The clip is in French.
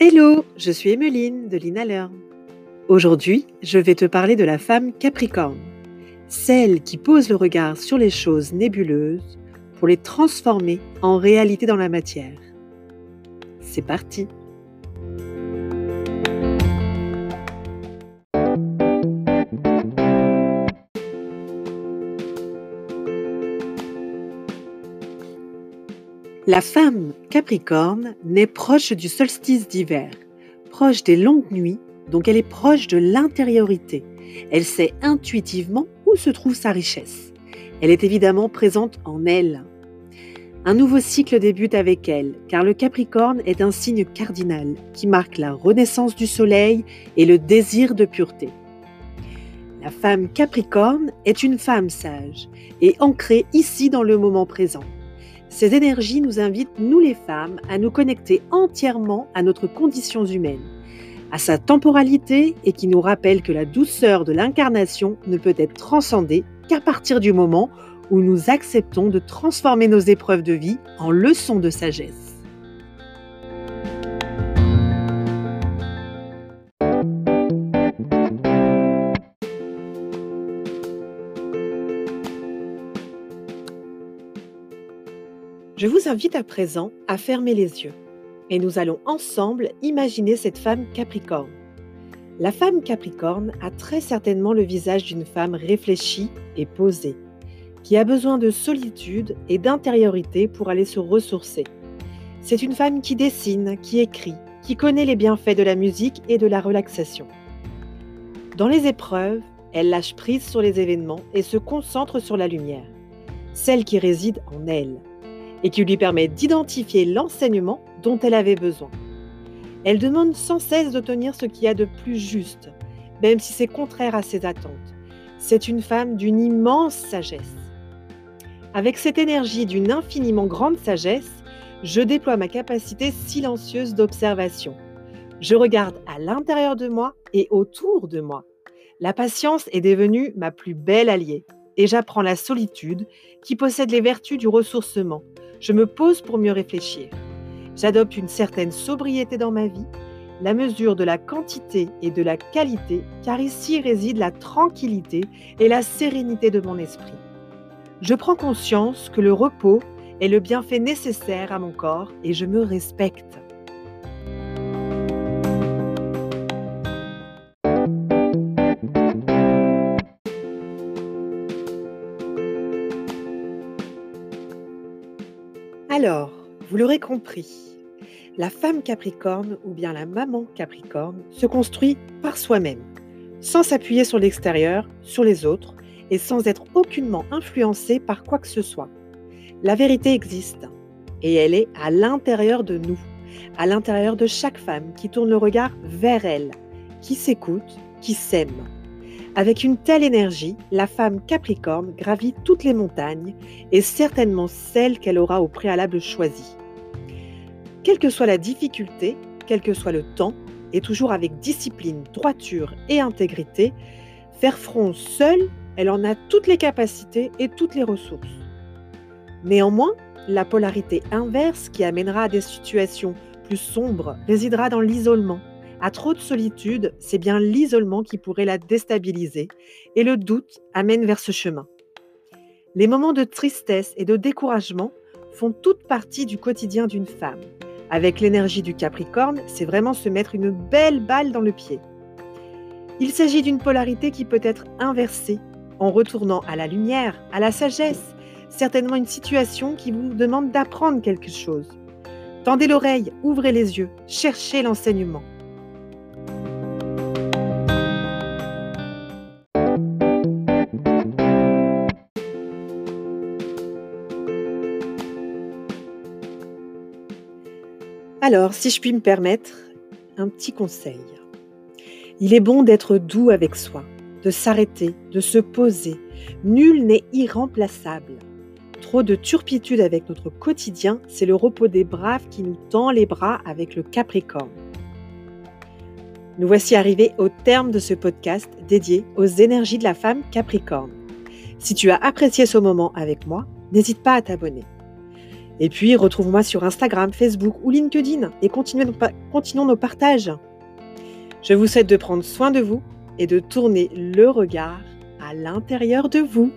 Hello, je suis Emmeline de Lina Learn. Aujourd'hui, je vais te parler de la femme Capricorne, celle qui pose le regard sur les choses nébuleuses pour les transformer en réalité dans la matière. C'est parti La femme Capricorne naît proche du solstice d'hiver, proche des longues nuits, donc elle est proche de l'intériorité. Elle sait intuitivement où se trouve sa richesse. Elle est évidemment présente en elle. Un nouveau cycle débute avec elle, car le Capricorne est un signe cardinal qui marque la renaissance du soleil et le désir de pureté. La femme Capricorne est une femme sage et ancrée ici dans le moment présent. Ces énergies nous invitent, nous les femmes, à nous connecter entièrement à notre condition humaine, à sa temporalité et qui nous rappelle que la douceur de l'incarnation ne peut être transcendée qu'à partir du moment où nous acceptons de transformer nos épreuves de vie en leçons de sagesse. Je vous invite à présent à fermer les yeux et nous allons ensemble imaginer cette femme Capricorne. La femme Capricorne a très certainement le visage d'une femme réfléchie et posée, qui a besoin de solitude et d'intériorité pour aller se ressourcer. C'est une femme qui dessine, qui écrit, qui connaît les bienfaits de la musique et de la relaxation. Dans les épreuves, elle lâche prise sur les événements et se concentre sur la lumière, celle qui réside en elle et qui lui permet d'identifier l'enseignement dont elle avait besoin. Elle demande sans cesse d'obtenir ce qu'il y a de plus juste, même si c'est contraire à ses attentes. C'est une femme d'une immense sagesse. Avec cette énergie d'une infiniment grande sagesse, je déploie ma capacité silencieuse d'observation. Je regarde à l'intérieur de moi et autour de moi. La patience est devenue ma plus belle alliée et j'apprends la solitude qui possède les vertus du ressourcement, je me pose pour mieux réfléchir. J'adopte une certaine sobriété dans ma vie, la mesure de la quantité et de la qualité, car ici réside la tranquillité et la sérénité de mon esprit. Je prends conscience que le repos est le bienfait nécessaire à mon corps et je me respecte. Alors, vous l'aurez compris, la femme Capricorne ou bien la maman Capricorne se construit par soi-même, sans s'appuyer sur l'extérieur, sur les autres, et sans être aucunement influencée par quoi que ce soit. La vérité existe, et elle est à l'intérieur de nous, à l'intérieur de chaque femme qui tourne le regard vers elle, qui s'écoute, qui s'aime. Avec une telle énergie, la femme Capricorne gravit toutes les montagnes et certainement celles qu'elle aura au préalable choisies. Quelle que soit la difficulté, quel que soit le temps, et toujours avec discipline, droiture et intégrité, faire front seule, elle en a toutes les capacités et toutes les ressources. Néanmoins, la polarité inverse qui amènera à des situations plus sombres résidera dans l'isolement, à trop de solitude, c'est bien l'isolement qui pourrait la déstabiliser et le doute amène vers ce chemin. Les moments de tristesse et de découragement font toute partie du quotidien d'une femme. Avec l'énergie du Capricorne, c'est vraiment se mettre une belle balle dans le pied. Il s'agit d'une polarité qui peut être inversée en retournant à la lumière, à la sagesse, certainement une situation qui vous demande d'apprendre quelque chose. Tendez l'oreille, ouvrez les yeux, cherchez l'enseignement. Alors, si je puis me permettre, un petit conseil. Il est bon d'être doux avec soi, de s'arrêter, de se poser. Nul n'est irremplaçable. Trop de turpitude avec notre quotidien, c'est le repos des braves qui nous tend les bras avec le Capricorne. Nous voici arrivés au terme de ce podcast dédié aux énergies de la femme Capricorne. Si tu as apprécié ce moment avec moi, n'hésite pas à t'abonner. Et puis, retrouve-moi sur Instagram, Facebook ou LinkedIn et continuons nos partages. Je vous souhaite de prendre soin de vous et de tourner le regard à l'intérieur de vous.